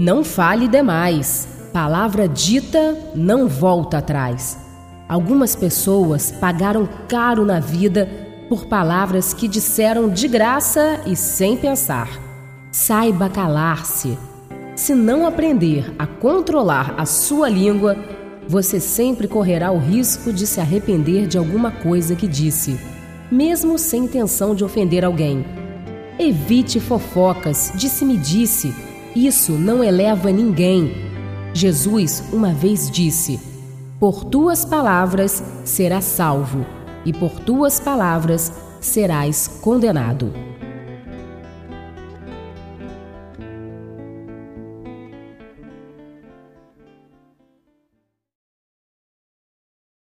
Não fale demais. Palavra dita não volta atrás. Algumas pessoas pagaram caro na vida por palavras que disseram de graça e sem pensar. Saiba calar-se. Se não aprender a controlar a sua língua, você sempre correrá o risco de se arrepender de alguma coisa que disse, mesmo sem intenção de ofender alguém. Evite fofocas, disse-me-disse. Isso não eleva ninguém. Jesus uma vez disse: Por tuas palavras serás salvo, e por tuas palavras serás condenado.